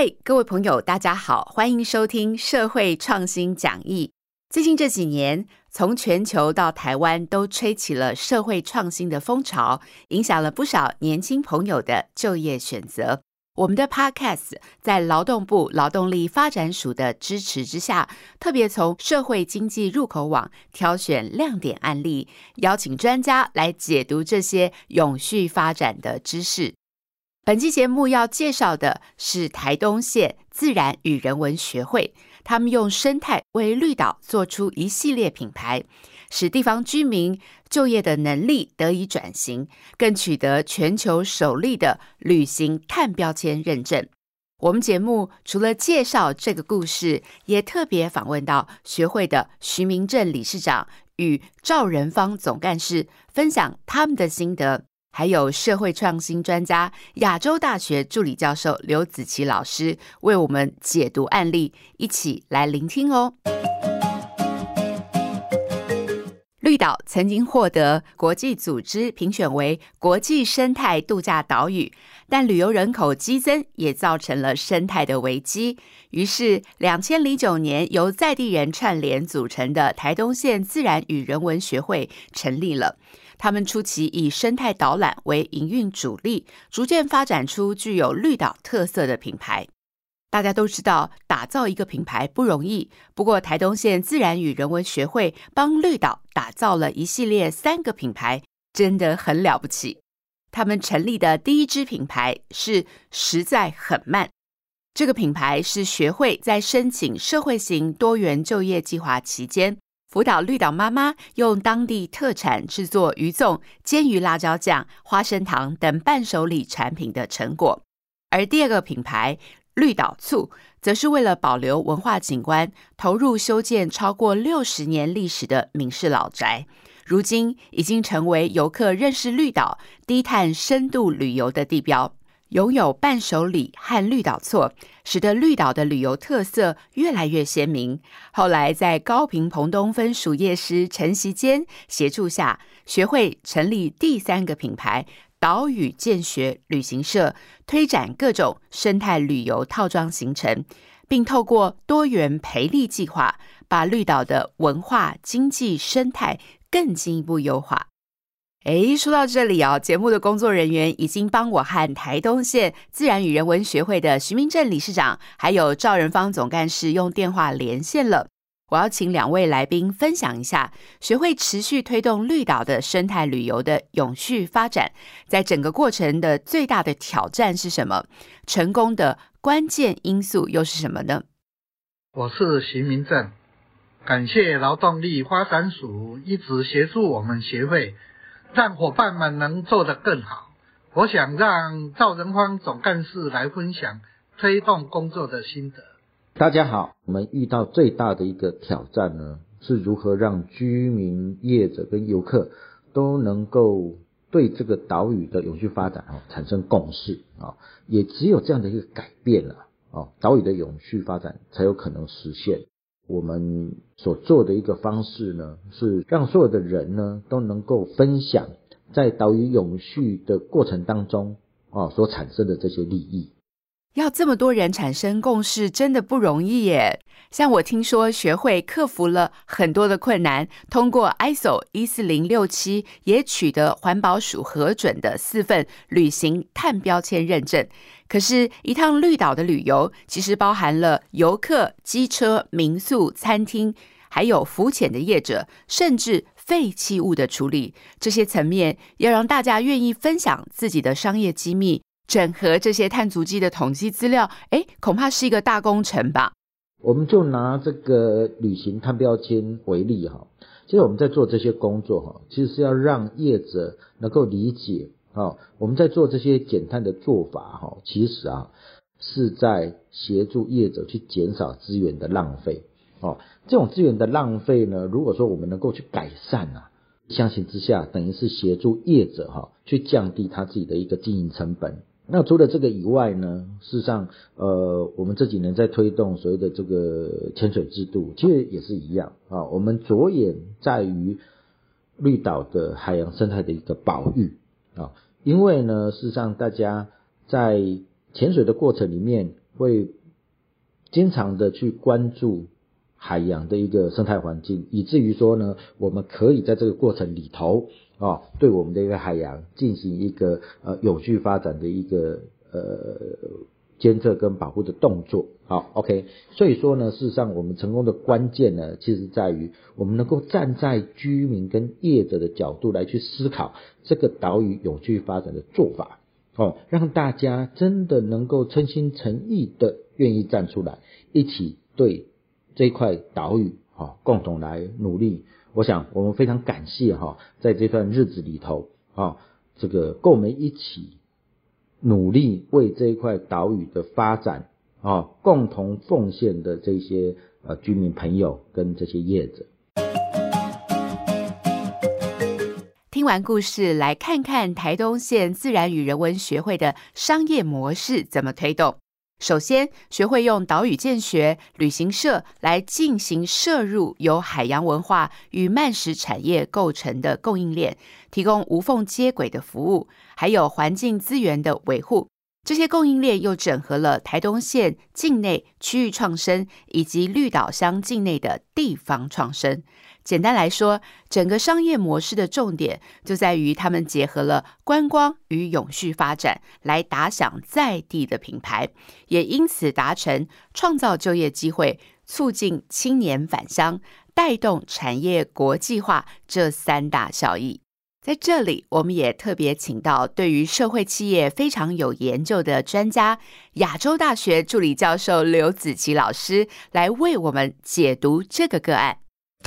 嗨，各位朋友，大家好，欢迎收听社会创新讲义。最近这几年，从全球到台湾，都吹起了社会创新的风潮，影响了不少年轻朋友的就业选择。我们的 Podcast 在劳动部劳动力发展署的支持之下，特别从社会经济入口网挑选亮点案例，邀请专家来解读这些永续发展的知识。本期节目要介绍的是台东县自然与人文学会，他们用生态为绿岛做出一系列品牌，使地方居民就业的能力得以转型，更取得全球首例的旅行碳标签认证。我们节目除了介绍这个故事，也特别访问到学会的徐明正理事长与赵仁芳总干事，分享他们的心得。还有社会创新专家、亚洲大学助理教授刘子琪老师为我们解读案例，一起来聆听哦。绿岛曾经获得国际组织评选为国际生态度假岛屿，但旅游人口激增也造成了生态的危机。于是，两千零九年由在地人串联组成的台东县自然与人文学会成立了。他们初期以生态导览为营运主力，逐渐发展出具有绿岛特色的品牌。大家都知道，打造一个品牌不容易。不过，台东县自然与人文学会帮绿岛打造了一系列三个品牌，真的很了不起。他们成立的第一支品牌是“实在很慢”，这个品牌是学会在申请社会型多元就业计划期间。福岛绿岛妈妈用当地特产制作鱼粽、煎鱼辣椒酱、花生糖等伴手礼产品的成果，而第二个品牌绿岛醋，则是为了保留文化景观，投入修建超过六十年历史的闽式老宅，如今已经成为游客认识绿岛、低碳深度旅游的地标。拥有伴手礼和绿岛错，使得绿岛的旅游特色越来越鲜明。后来，在高平彭东分署业师陈习坚协助下，学会成立第三个品牌——岛屿建学旅行社，推展各种生态旅游套装行程，并透过多元培力计划，把绿岛的文化、经济、生态更进一步优化。哎，说到这里啊，节目的工作人员已经帮我和台东县自然与人文学会的徐明正理事长，还有赵仁芳总干事用电话连线了。我要请两位来宾分享一下学会持续推动绿岛的生态旅游的永续发展，在整个过程的最大的挑战是什么？成功的关键因素又是什么呢？我是徐明正，感谢劳动力发展署一直协助我们协会。让伙伴们能做得更好。我想让赵仁芳总干事来分享推动工作的心得。大家好，我们遇到最大的一个挑战呢，是如何让居民、业者跟游客都能够对这个岛屿的永续发展啊产生共识啊。也只有这样的一个改变了啊，岛屿的永续发展才有可能实现。我们所做的一个方式呢，是让所有的人呢都能够分享在岛屿永续的过程当中啊所产生的这些利益。要这么多人产生共识，真的不容易耶。像我听说学会克服了很多的困难，通过 ISO 一四零六七也取得环保署核准的四份旅行碳标签认证。可是，一趟绿岛的旅游，其实包含了游客、机车、民宿、餐厅，还有浮潜的业者，甚至废弃物的处理，这些层面要让大家愿意分享自己的商业机密，整合这些碳足迹的统计资料，哎，恐怕是一个大工程吧。我们就拿这个旅行碳标签为例哈，其实我们在做这些工作哈，其实是要让业者能够理解。好，我们在做这些减碳的做法，哈，其实啊是在协助业者去减少资源的浪费。哦，这种资源的浪费呢，如果说我们能够去改善啊，相形之下，等于是协助业者哈去降低他自己的一个经营成本。那除了这个以外呢，事实上，呃，我们这几年在推动所谓的这个潜水制度，其实也是一样啊。我们着眼在于绿岛的海洋生态的一个保育。啊，因为呢，事实上大家在潜水的过程里面，会经常的去关注海洋的一个生态环境，以至于说呢，我们可以在这个过程里头啊，对我们的一个海洋进行一个呃永续发展的一个呃。监测跟保护的动作，好，OK。所以说呢，事实上我们成功的关键呢，其实在于我们能够站在居民跟业者的角度来去思考这个岛屿永续发展的做法，哦，让大家真的能够诚心诚意的愿意站出来，一起对这块岛屿，哈，共同来努力。我想我们非常感谢哈，在这段日子里头，啊，这个跟我们一起。努力为这一块岛屿的发展啊，共同奉献的这些呃居民朋友跟这些业者。听完故事，来看看台东县自然与人文学会的商业模式怎么推动。首先，学会用岛屿建学、旅行社来进行摄入由海洋文化与慢食产业构成的供应链，提供无缝接轨的服务，还有环境资源的维护。这些供应链又整合了台东县境内区域创生以及绿岛乡境内的地方创生。简单来说，整个商业模式的重点就在于他们结合了观光与永续发展，来打响在地的品牌，也因此达成创造就业机会、促进青年返乡、带动产业国际化这三大效益。在这里，我们也特别请到对于社会企业非常有研究的专家——亚洲大学助理教授刘子琪老师，来为我们解读这个个案。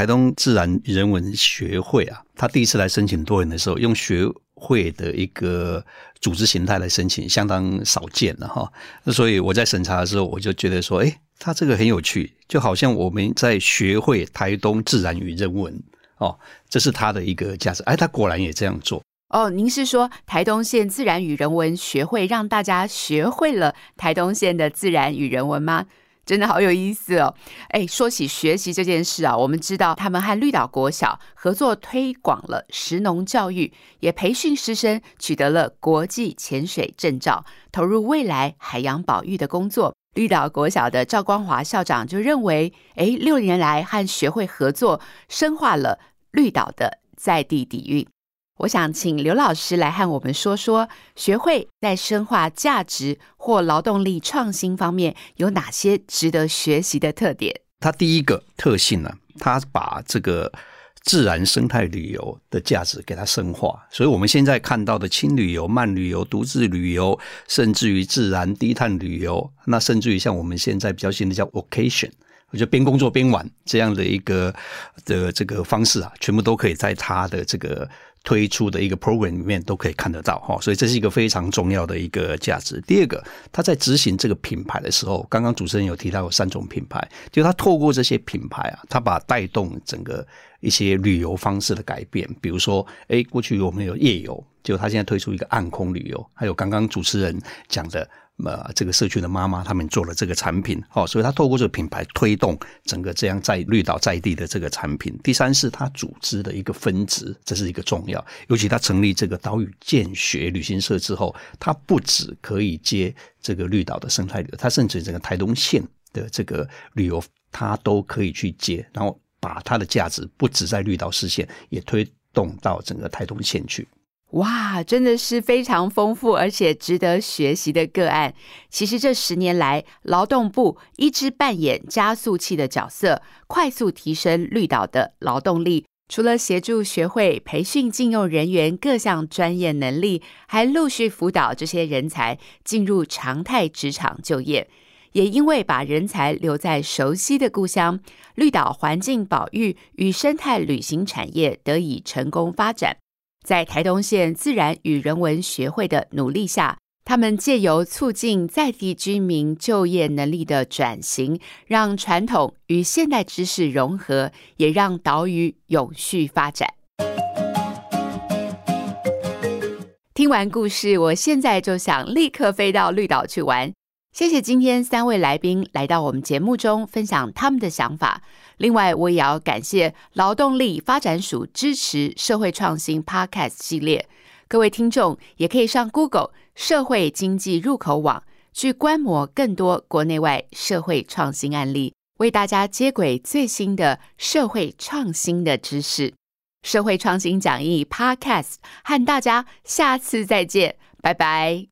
台东自然人文学会啊，他第一次来申请多元的时候，用学会的一个组织形态来申请，相当少见了哈。所以我在审查的时候，我就觉得说，哎，他这个很有趣，就好像我们在学会台东自然与人文哦，这是他的一个价值。哎，他果然也这样做。哦，您是说台东县自然与人文学会让大家学会了台东县的自然与人文吗？真的好有意思哦！哎，说起学习这件事啊，我们知道他们和绿岛国小合作推广了食农教育，也培训师生取得了国际潜水证照，投入未来海洋保育的工作。绿岛国小的赵光华校长就认为，哎，六年来和学会合作，深化了绿岛的在地底蕴。我想请刘老师来和我们说说，学会在深化价值或劳动力创新方面有哪些值得学习的特点。它第一个特性呢，它把这个自然生态旅游的价值给它深化。所以我们现在看到的轻旅游、慢旅游、独自旅游，甚至于自然低碳旅游，那甚至于像我们现在比较新的叫 vacation，我觉得边工作边玩这样的一个的这个方式啊，全部都可以在它的这个。推出的一个 program 里面都可以看得到哈，所以这是一个非常重要的一个价值。第二个，他在执行这个品牌的时候，刚刚主持人有提到有三种品牌，就他透过这些品牌啊，他把带动整个一些旅游方式的改变，比如说，哎，过去我们有夜游，就他现在推出一个暗空旅游，还有刚刚主持人讲的。呃，这个社区的妈妈他们做了这个产品，好，所以他透过这个品牌推动整个这样在绿岛在地的这个产品。第三是他组织的一个分支，这是一个重要。尤其他成立这个岛屿建学旅行社之后，他不止可以接这个绿岛的生态旅游，他甚至整个台东县的这个旅游，他都可以去接，然后把它的价值不止在绿岛实现，也推动到整个台东县去。哇，真的是非常丰富而且值得学习的个案。其实这十年来，劳动部一直扮演加速器的角色，快速提升绿岛的劳动力。除了协助学会培训进用人员各项专业能力，还陆续辅导这些人才进入常态职场就业。也因为把人才留在熟悉的故乡，绿岛环境保育与生态旅行产业得以成功发展。在台东县自然与人文学会的努力下，他们借由促进在地居民就业能力的转型，让传统与现代知识融合，也让岛屿永续发展。听完故事，我现在就想立刻飞到绿岛去玩。谢谢今天三位来宾来到我们节目中分享他们的想法。另外，我也要感谢劳动力发展署支持社会创新 Podcast 系列。各位听众也可以上 Google 社会经济入口网去观摩更多国内外社会创新案例，为大家接轨最新的社会创新的知识。社会创新讲义 Podcast 和大家下次再见，拜拜。